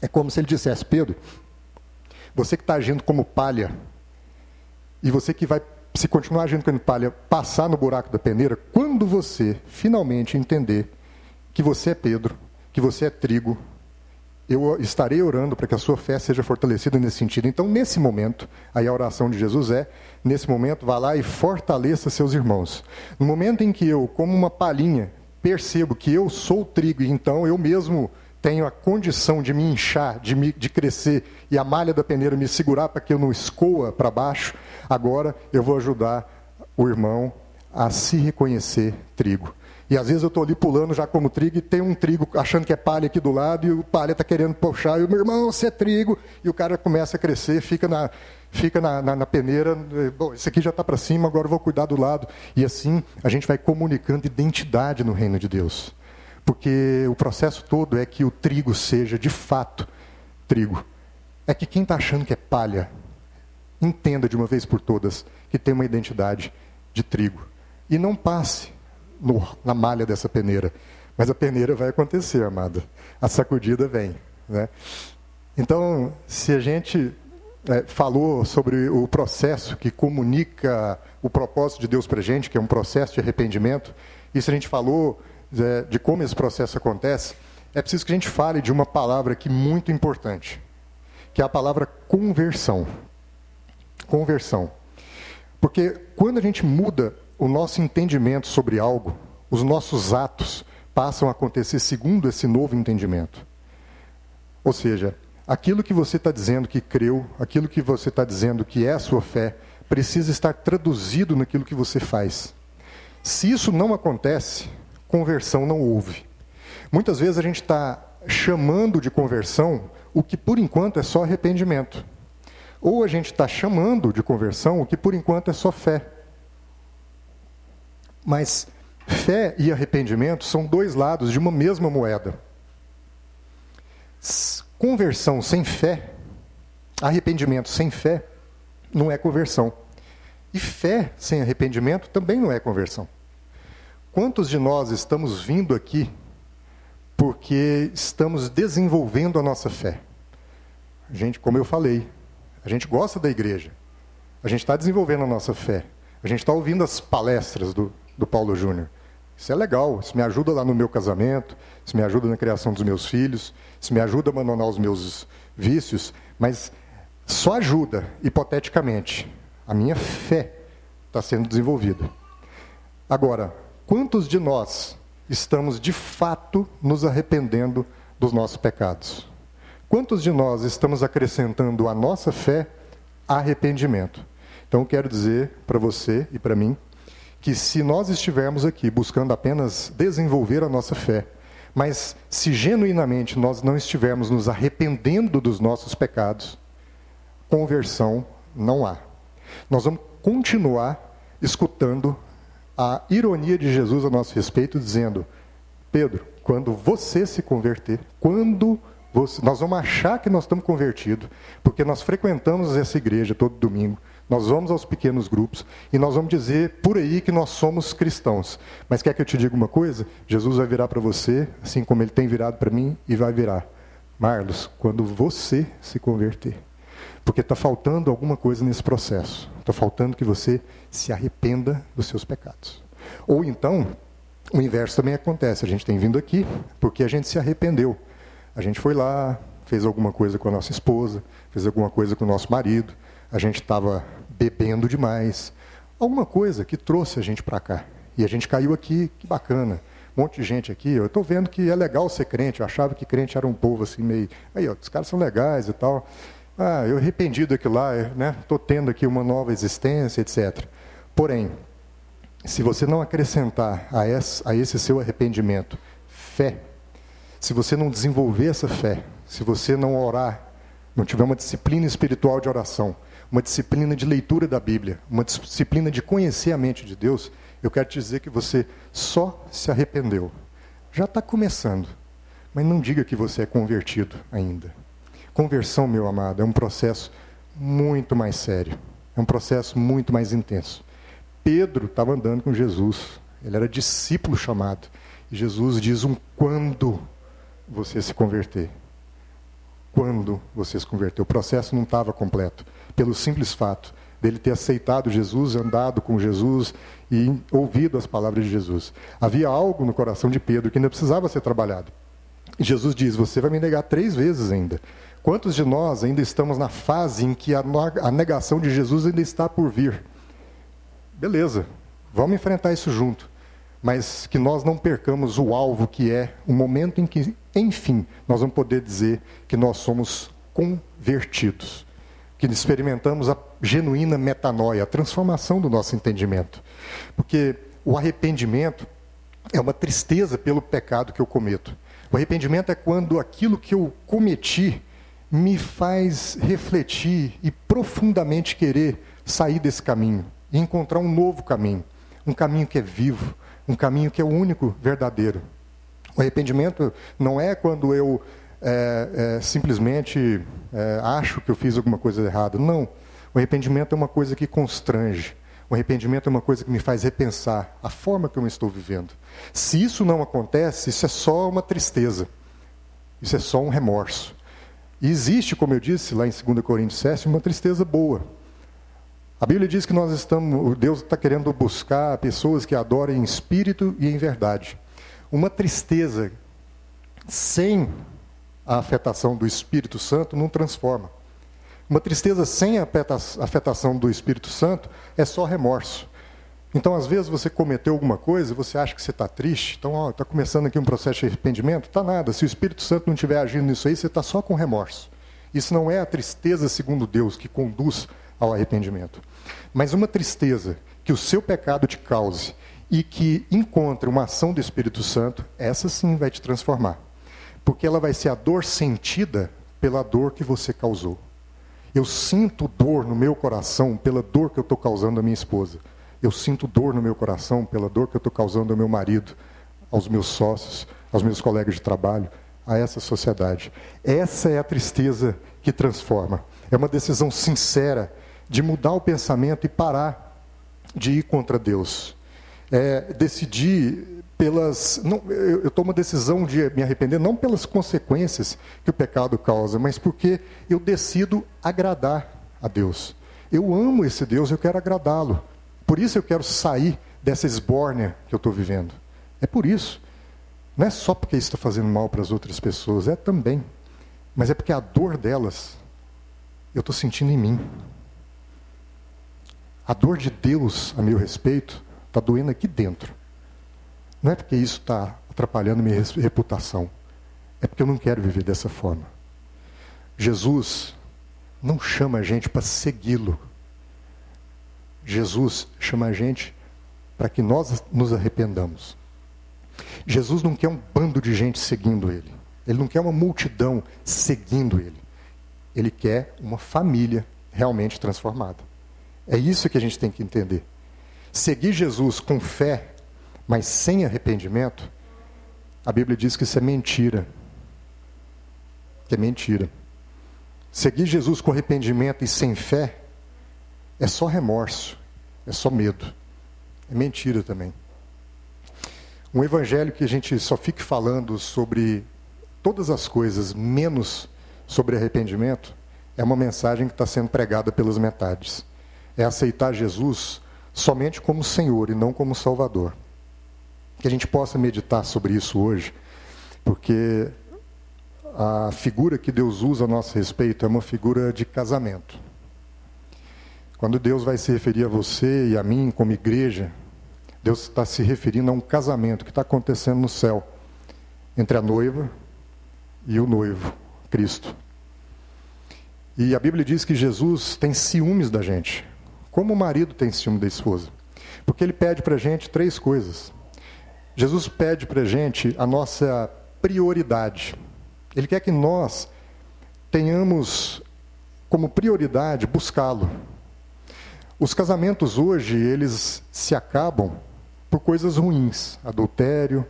É como se ele dissesse: Pedro, você que está agindo como palha, e você que vai se continuar agindo como palha, passar no buraco da peneira, quando você finalmente entender que você é Pedro, que você é trigo, eu estarei orando para que a sua fé seja fortalecida nesse sentido. Então, nesse momento, aí a oração de Jesus é: nesse momento, vá lá e fortaleça seus irmãos. No momento em que eu, como uma palhinha, percebo que eu sou trigo, e então eu mesmo tenho a condição de me inchar, de, me, de crescer, e a malha da peneira me segurar para que eu não escoa para baixo, agora eu vou ajudar o irmão a se reconhecer trigo. E às vezes eu estou ali pulando já como trigo e tem um trigo achando que é palha aqui do lado e o palha está querendo puxar e o meu irmão, você é trigo. E o cara começa a crescer, fica na, fica na, na, na peneira. Bom, esse aqui já está para cima, agora eu vou cuidar do lado. E assim a gente vai comunicando identidade no reino de Deus. Porque o processo todo é que o trigo seja de fato trigo. É que quem está achando que é palha, entenda de uma vez por todas que tem uma identidade de trigo. E não passe no, na malha dessa peneira. Mas a peneira vai acontecer, amada. A sacudida vem. Né? Então, se a gente é, falou sobre o processo que comunica o propósito de Deus para a gente, que é um processo de arrependimento, e se a gente falou é, de como esse processo acontece, é preciso que a gente fale de uma palavra aqui muito importante, que é a palavra conversão. Conversão. Porque quando a gente muda o nosso entendimento sobre algo, os nossos atos passam a acontecer segundo esse novo entendimento. Ou seja, aquilo que você está dizendo que creu, aquilo que você está dizendo que é a sua fé, precisa estar traduzido naquilo que você faz. Se isso não acontece, conversão não houve. Muitas vezes a gente está chamando de conversão o que por enquanto é só arrependimento. Ou a gente está chamando de conversão o que por enquanto é só fé. Mas fé e arrependimento são dois lados de uma mesma moeda. Conversão sem fé, arrependimento sem fé, não é conversão. E fé sem arrependimento também não é conversão. Quantos de nós estamos vindo aqui porque estamos desenvolvendo a nossa fé? A gente, como eu falei, a gente gosta da igreja, a gente está desenvolvendo a nossa fé, a gente está ouvindo as palestras do, do Paulo Júnior. Isso é legal, isso me ajuda lá no meu casamento, isso me ajuda na criação dos meus filhos, isso me ajuda a abandonar os meus vícios, mas só ajuda, hipoteticamente. A minha fé está sendo desenvolvida. Agora, quantos de nós estamos de fato nos arrependendo dos nossos pecados? Quantos de nós estamos acrescentando à nossa fé arrependimento? Então, quero dizer para você e para mim que se nós estivermos aqui buscando apenas desenvolver a nossa fé, Mas se genuinamente nós não estivermos nos arrependendo dos nossos pecados, conversão não há. Nós vamos continuar escutando a ironia de Jesus a nosso respeito, dizendo: Pedro, quando você se converter, quando você, nós vamos achar que nós estamos convertidos, porque nós frequentamos essa igreja todo domingo, nós vamos aos pequenos grupos e nós vamos dizer por aí que nós somos cristãos. Mas quer que eu te diga uma coisa? Jesus vai virar para você, assim como ele tem virado para mim, e vai virar. Marlos, quando você se converter. Porque está faltando alguma coisa nesse processo. Está faltando que você se arrependa dos seus pecados. Ou então, o inverso também acontece. A gente tem vindo aqui porque a gente se arrependeu. A gente foi lá, fez alguma coisa com a nossa esposa, fez alguma coisa com o nosso marido, a gente estava bebendo demais, alguma coisa que trouxe a gente para cá. E a gente caiu aqui, que bacana. Um monte de gente aqui, eu estou vendo que é legal ser crente, eu achava que crente era um povo assim meio, aí, ó, os caras são legais e tal. Ah, eu arrependido aqui lá, né? Estou tendo aqui uma nova existência, etc. Porém, se você não acrescentar a esse, a esse seu arrependimento fé, se você não desenvolver essa fé, se você não orar, não tiver uma disciplina espiritual de oração, uma disciplina de leitura da Bíblia, uma disciplina de conhecer a mente de Deus, eu quero te dizer que você só se arrependeu. Já está começando, mas não diga que você é convertido ainda. Conversão, meu amado, é um processo muito mais sério, é um processo muito mais intenso. Pedro estava andando com Jesus, ele era discípulo chamado, e Jesus diz um quando você se converter. Quando você se converteu. O processo não estava completo pelo simples fato dele ter aceitado Jesus, andado com Jesus e ouvido as palavras de Jesus. Havia algo no coração de Pedro que ainda precisava ser trabalhado. Jesus diz: Você vai me negar três vezes ainda. Quantos de nós ainda estamos na fase em que a negação de Jesus ainda está por vir? Beleza, vamos enfrentar isso junto. Mas que nós não percamos o alvo que é o momento em que, enfim, nós vamos poder dizer que nós somos convertidos que experimentamos a genuína metanoia, a transformação do nosso entendimento. Porque o arrependimento é uma tristeza pelo pecado que eu cometo. O arrependimento é quando aquilo que eu cometi me faz refletir e profundamente querer sair desse caminho e encontrar um novo caminho, um caminho que é vivo, um caminho que é o único verdadeiro. O arrependimento não é quando eu é, é, simplesmente é, acho que eu fiz alguma coisa errada. Não. O arrependimento é uma coisa que constrange. O arrependimento é uma coisa que me faz repensar a forma que eu estou vivendo. Se isso não acontece, isso é só uma tristeza. Isso é só um remorso. E existe, como eu disse lá em 2 Coríntios 7, uma tristeza boa. A Bíblia diz que nós estamos, Deus está querendo buscar pessoas que adorem em espírito e em verdade. Uma tristeza sem a afetação do Espírito Santo não transforma. Uma tristeza sem a afetação do Espírito Santo é só remorso. Então, às vezes, você cometeu alguma coisa, você acha que você está triste, então está começando aqui um processo de arrependimento, está nada. Se o Espírito Santo não estiver agindo nisso aí, você está só com remorso. Isso não é a tristeza segundo Deus que conduz ao arrependimento. Mas uma tristeza que o seu pecado te cause e que encontre uma ação do Espírito Santo, essa sim vai te transformar porque ela vai ser a dor sentida pela dor que você causou. Eu sinto dor no meu coração pela dor que eu estou causando à minha esposa. Eu sinto dor no meu coração pela dor que eu estou causando ao meu marido, aos meus sócios, aos meus colegas de trabalho, a essa sociedade. Essa é a tristeza que transforma. É uma decisão sincera de mudar o pensamento e parar de ir contra Deus. É decidir pelas. Não, eu, eu tomo a decisão de me arrepender não pelas consequências que o pecado causa, mas porque eu decido agradar a Deus. Eu amo esse Deus, eu quero agradá-lo. Por isso eu quero sair dessa esbórnia que eu estou vivendo. É por isso. Não é só porque isso está fazendo mal para as outras pessoas, é também. Mas é porque a dor delas eu estou sentindo em mim. A dor de Deus a meu respeito está doendo aqui dentro. Não é porque isso está atrapalhando minha reputação. É porque eu não quero viver dessa forma. Jesus não chama a gente para segui-lo. Jesus chama a gente para que nós nos arrependamos. Jesus não quer um bando de gente seguindo ele. Ele não quer uma multidão seguindo ele. Ele quer uma família realmente transformada. É isso que a gente tem que entender. Seguir Jesus com fé, mas sem arrependimento, a Bíblia diz que isso é mentira. Que é mentira. Seguir Jesus com arrependimento e sem fé é só remorso, é só medo. É mentira também. Um evangelho que a gente só fique falando sobre todas as coisas menos sobre arrependimento é uma mensagem que está sendo pregada pelas metades. É aceitar Jesus somente como Senhor e não como Salvador. Que a gente possa meditar sobre isso hoje, porque a figura que Deus usa a nosso respeito é uma figura de casamento. Quando Deus vai se referir a você e a mim como igreja, Deus está se referindo a um casamento que está acontecendo no céu entre a noiva e o noivo, Cristo. E a Bíblia diz que Jesus tem ciúmes da gente, como o marido tem ciúme da esposa. Porque ele pede para a gente três coisas. Jesus pede para a gente a nossa prioridade. Ele quer que nós tenhamos como prioridade buscá-lo. Os casamentos hoje, eles se acabam por coisas ruins, adultério,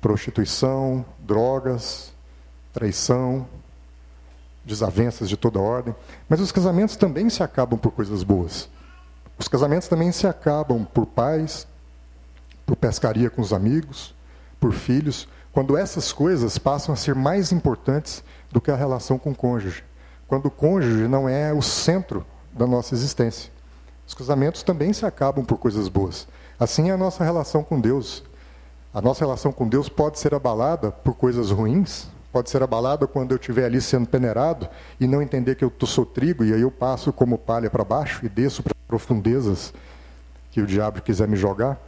prostituição, drogas, traição, desavenças de toda ordem. Mas os casamentos também se acabam por coisas boas. Os casamentos também se acabam por pais, por pescaria com os amigos, por filhos, quando essas coisas passam a ser mais importantes do que a relação com o cônjuge. Quando o cônjuge não é o centro da nossa existência. Os casamentos também se acabam por coisas boas. Assim é a nossa relação com Deus. A nossa relação com Deus pode ser abalada por coisas ruins, pode ser abalada quando eu estiver ali sendo peneirado e não entender que eu sou trigo e aí eu passo como palha para baixo e desço para profundezas que o diabo quiser me jogar.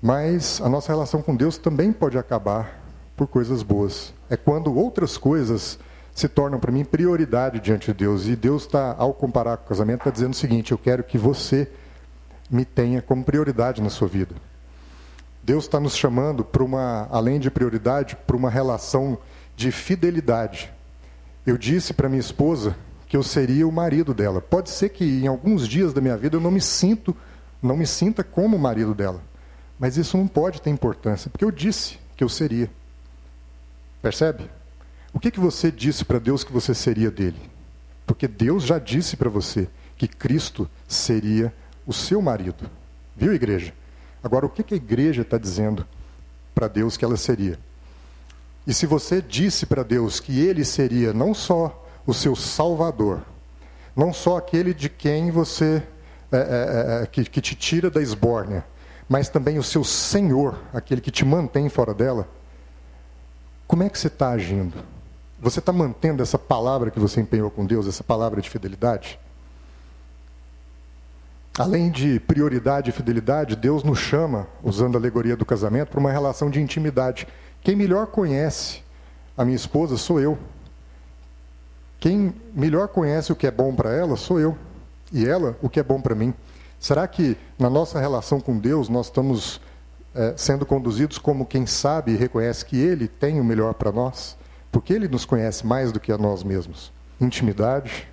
Mas a nossa relação com Deus também pode acabar por coisas boas. É quando outras coisas se tornam para mim prioridade diante de Deus. E Deus está, ao comparar com o casamento, está dizendo o seguinte: eu quero que você me tenha como prioridade na sua vida. Deus está nos chamando para uma, além de prioridade, para uma relação de fidelidade. Eu disse para minha esposa que eu seria o marido dela. Pode ser que em alguns dias da minha vida eu não me sinto, não me sinta como o marido dela. Mas isso não pode ter importância, porque eu disse que eu seria. Percebe? O que, que você disse para Deus que você seria dele? Porque Deus já disse para você que Cristo seria o seu marido. Viu, igreja? Agora, o que a igreja está dizendo para Deus que ela seria? E se você disse para Deus que ele seria não só o seu salvador, não só aquele de quem você é, é, é, é, que, que te tira da esbórnia, mas também o seu Senhor, aquele que te mantém fora dela, como é que você está agindo? Você está mantendo essa palavra que você empenhou com Deus, essa palavra de fidelidade? Além de prioridade e fidelidade, Deus nos chama, usando a alegoria do casamento, para uma relação de intimidade. Quem melhor conhece a minha esposa sou eu. Quem melhor conhece o que é bom para ela sou eu. E ela o que é bom para mim. Será que na nossa relação com Deus nós estamos é, sendo conduzidos como quem sabe e reconhece que Ele tem o melhor para nós? Porque Ele nos conhece mais do que a nós mesmos. Intimidade,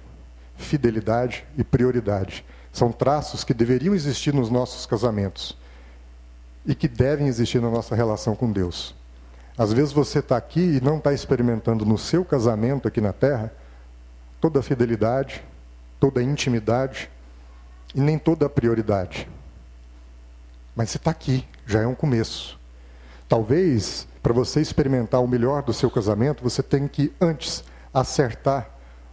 fidelidade e prioridade. São traços que deveriam existir nos nossos casamentos e que devem existir na nossa relação com Deus. Às vezes você está aqui e não está experimentando no seu casamento aqui na terra toda a fidelidade, toda a intimidade e nem toda a prioridade. Mas você está aqui, já é um começo. Talvez, para você experimentar o melhor do seu casamento, você tenha que antes acertar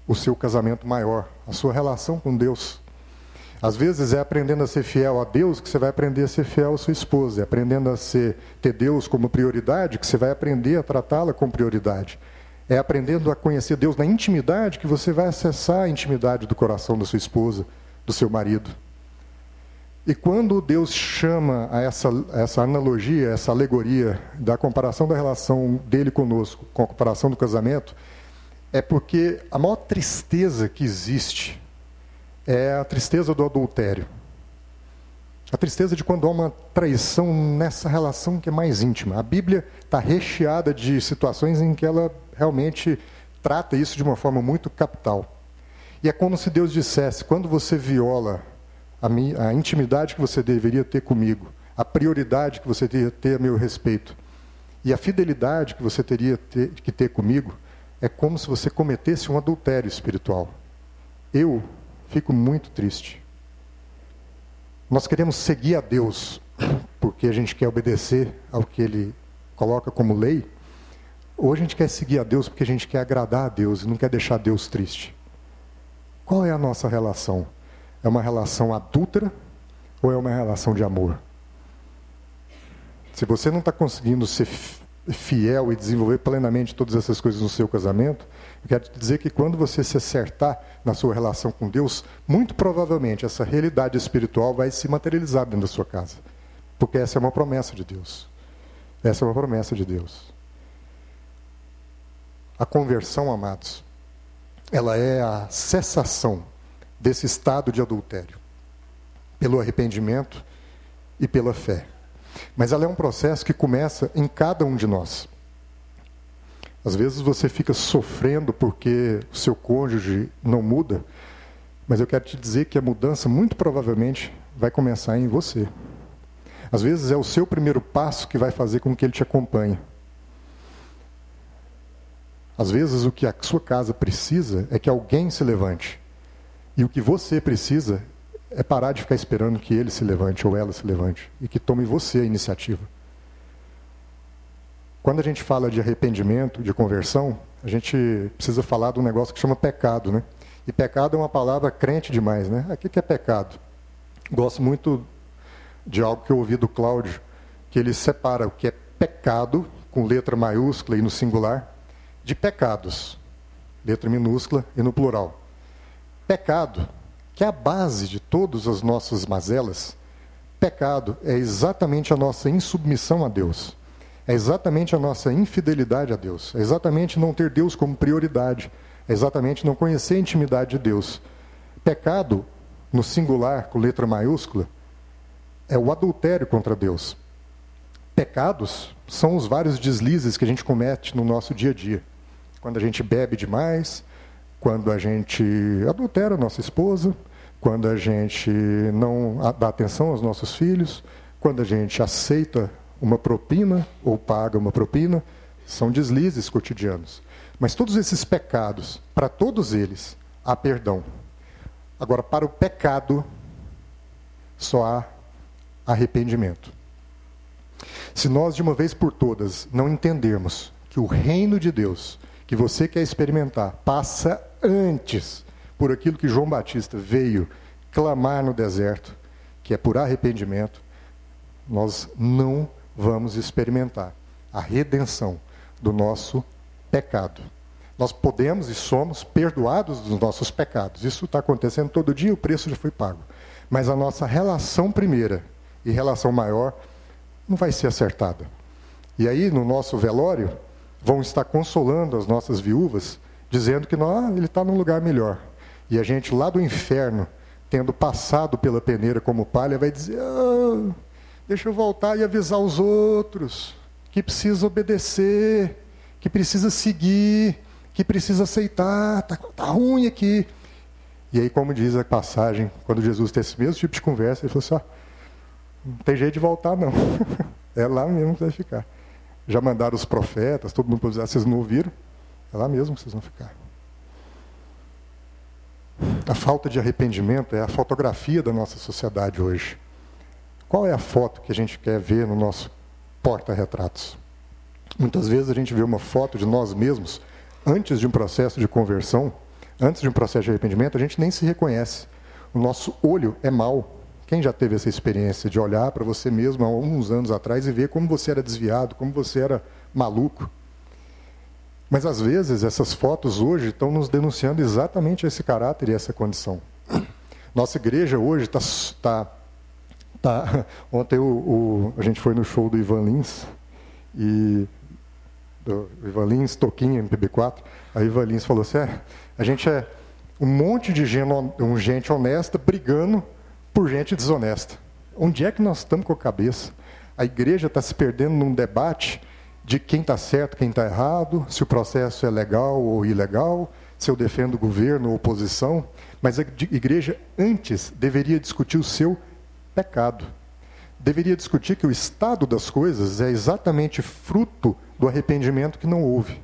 o seu casamento maior, a sua relação com Deus. Às vezes é aprendendo a ser fiel a Deus que você vai aprender a ser fiel à sua esposa. É aprendendo a ser, ter Deus como prioridade que você vai aprender a tratá-la com prioridade. É aprendendo a conhecer Deus na intimidade que você vai acessar a intimidade do coração da sua esposa, do seu marido. E quando Deus chama a essa, essa analogia, essa alegoria da comparação da relação dele conosco com a comparação do casamento, é porque a maior tristeza que existe é a tristeza do adultério. A tristeza de quando há uma traição nessa relação que é mais íntima. A Bíblia está recheada de situações em que ela realmente trata isso de uma forma muito capital. E é como se Deus dissesse: quando você viola a, a intimidade que você deveria ter comigo, a prioridade que você deveria ter a meu respeito, e a fidelidade que você teria ter, que ter comigo, é como se você cometesse um adultério espiritual. Eu fico muito triste. Nós queremos seguir a Deus porque a gente quer obedecer ao que Ele coloca como lei, ou a gente quer seguir a Deus porque a gente quer agradar a Deus e não quer deixar Deus triste. Qual é a nossa relação? É uma relação adúltera ou é uma relação de amor? Se você não está conseguindo ser fiel e desenvolver plenamente todas essas coisas no seu casamento, eu quero te dizer que quando você se acertar na sua relação com Deus, muito provavelmente essa realidade espiritual vai se materializar dentro da sua casa. Porque essa é uma promessa de Deus. Essa é uma promessa de Deus. A conversão, amados, ela é a cessação desse estado de adultério, pelo arrependimento e pela fé. Mas ela é um processo que começa em cada um de nós. Às vezes você fica sofrendo porque o seu cônjuge não muda, mas eu quero te dizer que a mudança muito provavelmente vai começar em você. Às vezes é o seu primeiro passo que vai fazer com que ele te acompanhe. Às vezes o que a sua casa precisa é que alguém se levante. E o que você precisa é parar de ficar esperando que ele se levante ou ela se levante e que tome você a iniciativa. Quando a gente fala de arrependimento, de conversão, a gente precisa falar de um negócio que chama pecado, né? E pecado é uma palavra crente demais, né? O que é pecado? Gosto muito de algo que eu ouvi do Cláudio, que ele separa o que é pecado, com letra maiúscula e no singular, de pecados, letra minúscula e no plural. Pecado que é a base de todas as nossas mazelas, pecado é exatamente a nossa insubmissão a Deus. É exatamente a nossa infidelidade a Deus. É exatamente não ter Deus como prioridade. É exatamente não conhecer a intimidade de Deus. Pecado, no singular, com letra maiúscula, é o adultério contra Deus. Pecados são os vários deslizes que a gente comete no nosso dia a dia. Quando a gente bebe demais, quando a gente adultera a nossa esposa, quando a gente não dá atenção aos nossos filhos, quando a gente aceita uma propina ou paga uma propina, são deslizes cotidianos. Mas todos esses pecados, para todos eles, há perdão. Agora, para o pecado, só há arrependimento. Se nós, de uma vez por todas, não entendermos que o reino de Deus, que você quer experimentar, passa antes por aquilo que João Batista veio clamar no deserto, que é por arrependimento, nós não vamos experimentar a redenção do nosso pecado. Nós podemos e somos perdoados dos nossos pecados. Isso está acontecendo todo dia, o preço já foi pago. Mas a nossa relação primeira e relação maior não vai ser acertada. E aí, no nosso velório, vão estar consolando as nossas viúvas, dizendo que não, ele está num lugar melhor. E a gente lá do inferno, tendo passado pela peneira como palha, vai dizer: ah, deixa eu voltar e avisar os outros que precisa obedecer, que precisa seguir, que precisa aceitar, tá, tá ruim aqui. E aí, como diz a passagem, quando Jesus tem esse mesmo tipo de conversa, ele falou assim: ó, não tem jeito de voltar, não. é lá mesmo que vai ficar. Já mandaram os profetas, todo mundo dizer, vocês não ouviram? É lá mesmo que vocês vão ficar. A falta de arrependimento é a fotografia da nossa sociedade hoje. Qual é a foto que a gente quer ver no nosso porta-retratos? Muitas vezes a gente vê uma foto de nós mesmos antes de um processo de conversão, antes de um processo de arrependimento, a gente nem se reconhece. O nosso olho é mau. Quem já teve essa experiência de olhar para você mesmo há alguns anos atrás e ver como você era desviado, como você era maluco? Mas às vezes essas fotos hoje estão nos denunciando exatamente esse caráter e essa condição. Nossa igreja hoje está. Tá, tá, ontem o, o, a gente foi no show do Ivan Lins, e, do Ivan Lins, Toquinha, MPB4. Aí Ivan Lins falou assim: é, a gente é um monte de gente, honesta brigando por gente desonesta. Onde é que nós estamos com a cabeça? A igreja está se perdendo num debate de quem está certo, quem está errado, se o processo é legal ou ilegal, se eu defendo governo ou oposição. Mas a igreja antes deveria discutir o seu pecado. Deveria discutir que o estado das coisas é exatamente fruto do arrependimento que não houve.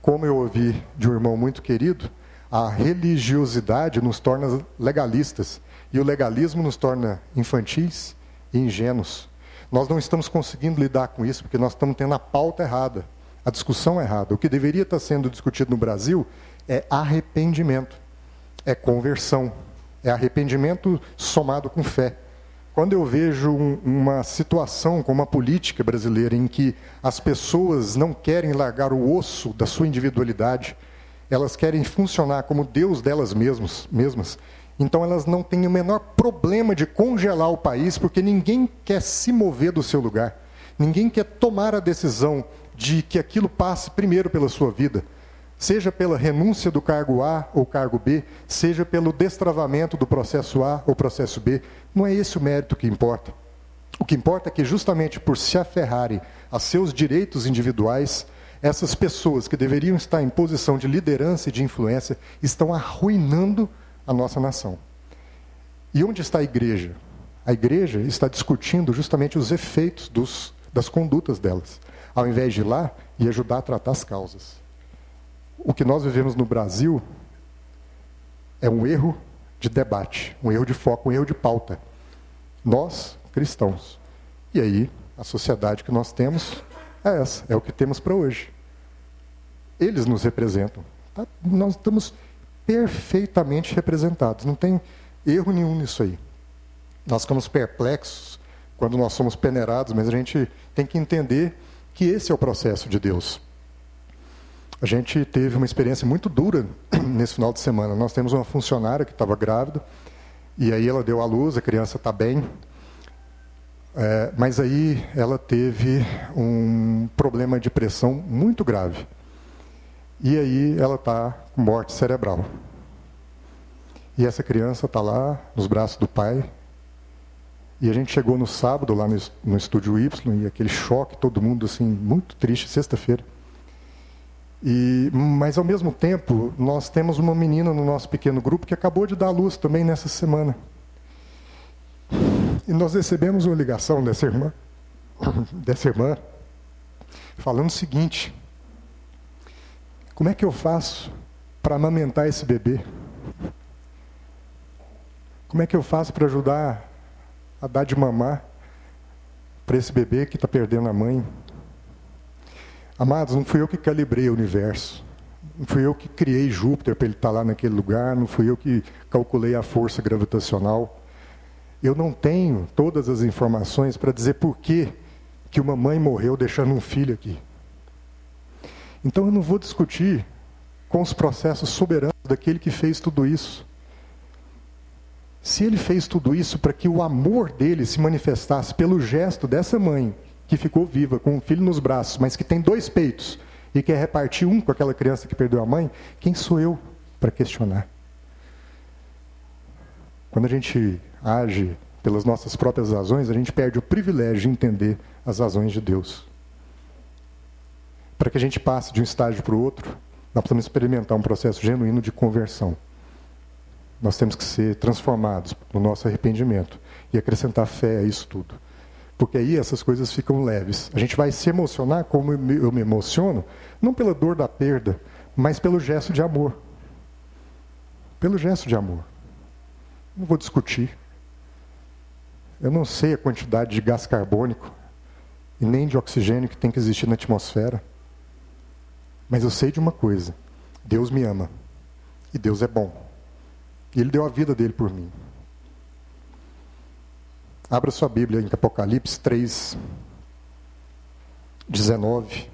Como eu ouvi de um irmão muito querido, a religiosidade nos torna legalistas e o legalismo nos torna infantis e ingênuos. Nós não estamos conseguindo lidar com isso porque nós estamos tendo a pauta errada, a discussão errada. O que deveria estar sendo discutido no Brasil é arrependimento, é conversão, é arrependimento somado com fé. Quando eu vejo um, uma situação como a política brasileira em que as pessoas não querem largar o osso da sua individualidade, elas querem funcionar como Deus delas mesmas, mesmas. Então elas não têm o menor problema de congelar o país, porque ninguém quer se mover do seu lugar. Ninguém quer tomar a decisão de que aquilo passe primeiro pela sua vida. Seja pela renúncia do cargo A ou cargo B, seja pelo destravamento do processo A ou processo B. Não é esse o mérito que importa. O que importa é que, justamente por se aferrarem a seus direitos individuais, essas pessoas que deveriam estar em posição de liderança e de influência estão arruinando a nossa nação. E onde está a igreja? A igreja está discutindo justamente os efeitos dos, das condutas delas, ao invés de ir lá e ajudar a tratar as causas. O que nós vivemos no Brasil é um erro de debate, um erro de foco, um erro de pauta. Nós, cristãos. E aí, a sociedade que nós temos é essa, é o que temos para hoje. Eles nos representam. Tá? Nós estamos perfeitamente representados, não tem erro nenhum nisso aí. Nós ficamos perplexos quando nós somos peneirados, mas a gente tem que entender que esse é o processo de Deus. A gente teve uma experiência muito dura nesse final de semana. Nós temos uma funcionária que estava grávida, e aí ela deu à luz, a criança está bem, é, mas aí ela teve um problema de pressão muito grave. E aí ela está com morte cerebral. E essa criança está lá nos braços do pai. E a gente chegou no sábado lá no, no estúdio Y e aquele choque, todo mundo assim muito triste, sexta-feira. E, mas ao mesmo tempo, nós temos uma menina no nosso pequeno grupo que acabou de dar luz também nessa semana. E nós recebemos uma ligação dessa irmã, dessa irmã, falando o seguinte: Como é que eu faço para amamentar esse bebê? Como é que eu faço para ajudar a dar de mamar para esse bebê que está perdendo a mãe? Amados, não fui eu que calibrei o universo. Não fui eu que criei Júpiter para ele estar tá lá naquele lugar. Não fui eu que calculei a força gravitacional. Eu não tenho todas as informações para dizer por que, que uma mãe morreu deixando um filho aqui. Então eu não vou discutir com os processos soberanos daquele que fez tudo isso. Se ele fez tudo isso para que o amor dele se manifestasse pelo gesto dessa mãe que ficou viva com um filho nos braços, mas que tem dois peitos e quer repartir um com aquela criança que perdeu a mãe, quem sou eu para questionar? Quando a gente age pelas nossas próprias razões, a gente perde o privilégio de entender as razões de Deus. Para que a gente passe de um estágio para o outro, nós precisamos experimentar um processo genuíno de conversão. Nós temos que ser transformados no nosso arrependimento e acrescentar fé a isso tudo porque aí essas coisas ficam leves. A gente vai se emocionar como eu me emociono, não pela dor da perda, mas pelo gesto de amor. Pelo gesto de amor. Não vou discutir. Eu não sei a quantidade de gás carbônico e nem de oxigênio que tem que existir na atmosfera. Mas eu sei de uma coisa: Deus me ama. E Deus é bom. E Ele deu a vida dele por mim. Abra sua Bíblia em Apocalipse 3, 19.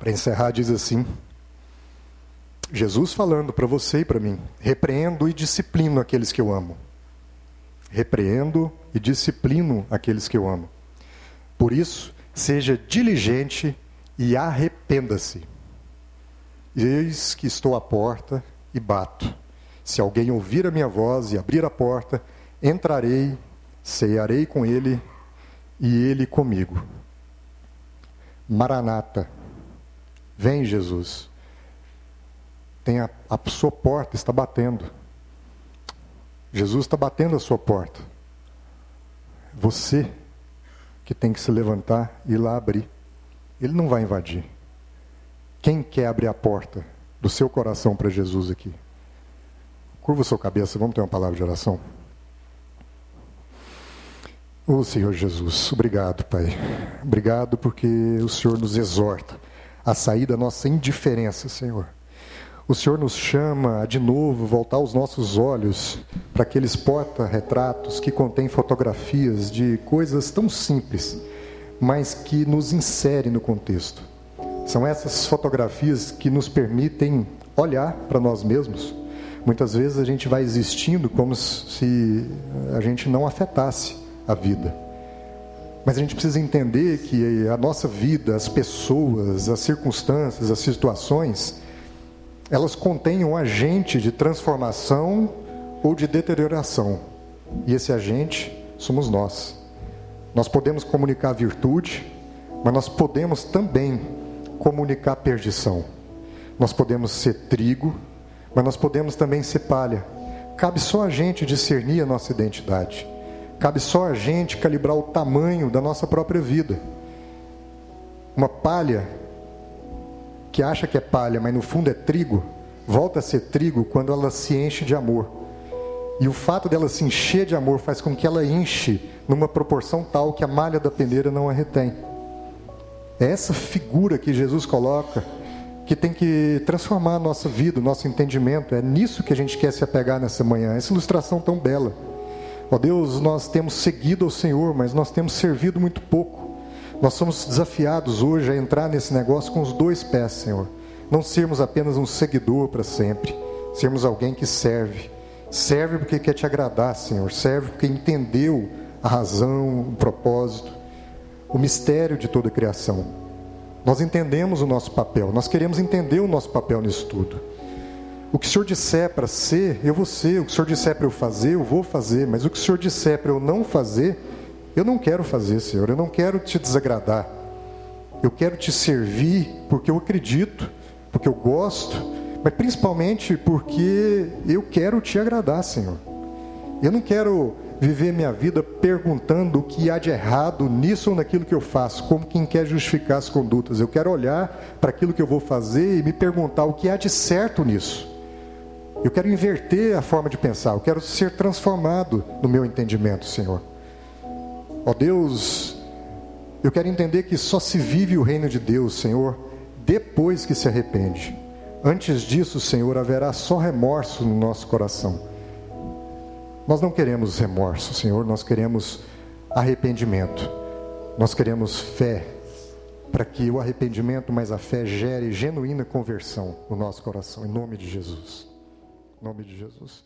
Para encerrar, diz assim: Jesus falando para você e para mim: repreendo e disciplino aqueles que eu amo. Repreendo e disciplino aqueles que eu amo. Por isso, seja diligente e arrependa-se. Eis que estou à porta e bato. Se alguém ouvir a minha voz e abrir a porta, entrarei ceiarei com ele e ele comigo. Maranata, vem Jesus. Tem a, a sua porta, está batendo. Jesus está batendo a sua porta. Você que tem que se levantar e ir lá abrir. Ele não vai invadir. Quem quer abrir a porta do seu coração para Jesus aqui? Curva sua cabeça, vamos ter uma palavra de oração. Ô oh, Senhor Jesus, obrigado, Pai. Obrigado porque o Senhor nos exorta a sair da nossa indiferença, Senhor. O Senhor nos chama a de novo voltar os nossos olhos para aqueles porta-retratos que contêm fotografias de coisas tão simples, mas que nos inserem no contexto. São essas fotografias que nos permitem olhar para nós mesmos. Muitas vezes a gente vai existindo como se a gente não afetasse a vida. Mas a gente precisa entender que a nossa vida, as pessoas, as circunstâncias, as situações, elas contêm um agente de transformação ou de deterioração. E esse agente somos nós. Nós podemos comunicar virtude, mas nós podemos também comunicar perdição. Nós podemos ser trigo, mas nós podemos também ser palha. Cabe só a gente discernir a nossa identidade. Cabe só a gente calibrar o tamanho da nossa própria vida. Uma palha que acha que é palha, mas no fundo é trigo, volta a ser trigo quando ela se enche de amor. E o fato dela se encher de amor faz com que ela enche numa proporção tal que a malha da peneira não a retém. É essa figura que Jesus coloca que tem que transformar a nossa vida, o nosso entendimento. É nisso que a gente quer se apegar nessa manhã. Essa ilustração tão bela. Ó Deus, nós temos seguido ao Senhor, mas nós temos servido muito pouco. Nós somos desafiados hoje a entrar nesse negócio com os dois pés, Senhor. Não sermos apenas um seguidor para sempre, sermos alguém que serve. Serve porque quer te agradar, Senhor. Serve porque entendeu a razão, o propósito, o mistério de toda a criação. Nós entendemos o nosso papel, nós queremos entender o nosso papel nisso tudo. O que o Senhor disser para ser, eu vou ser. O que o Senhor disser para eu fazer, eu vou fazer. Mas o que o Senhor disser para eu não fazer, eu não quero fazer, Senhor. Eu não quero te desagradar. Eu quero te servir porque eu acredito, porque eu gosto, mas principalmente porque eu quero te agradar, Senhor. Eu não quero viver minha vida perguntando o que há de errado nisso ou naquilo que eu faço, como quem quer justificar as condutas. Eu quero olhar para aquilo que eu vou fazer e me perguntar o que há de certo nisso. Eu quero inverter a forma de pensar, eu quero ser transformado no meu entendimento, Senhor. Ó Deus, eu quero entender que só se vive o reino de Deus, Senhor, depois que se arrepende. Antes disso, Senhor, haverá só remorso no nosso coração. Nós não queremos remorso, Senhor, nós queremos arrependimento. Nós queremos fé, para que o arrependimento mais a fé gere genuína conversão no nosso coração, em nome de Jesus. Nome de Jesus.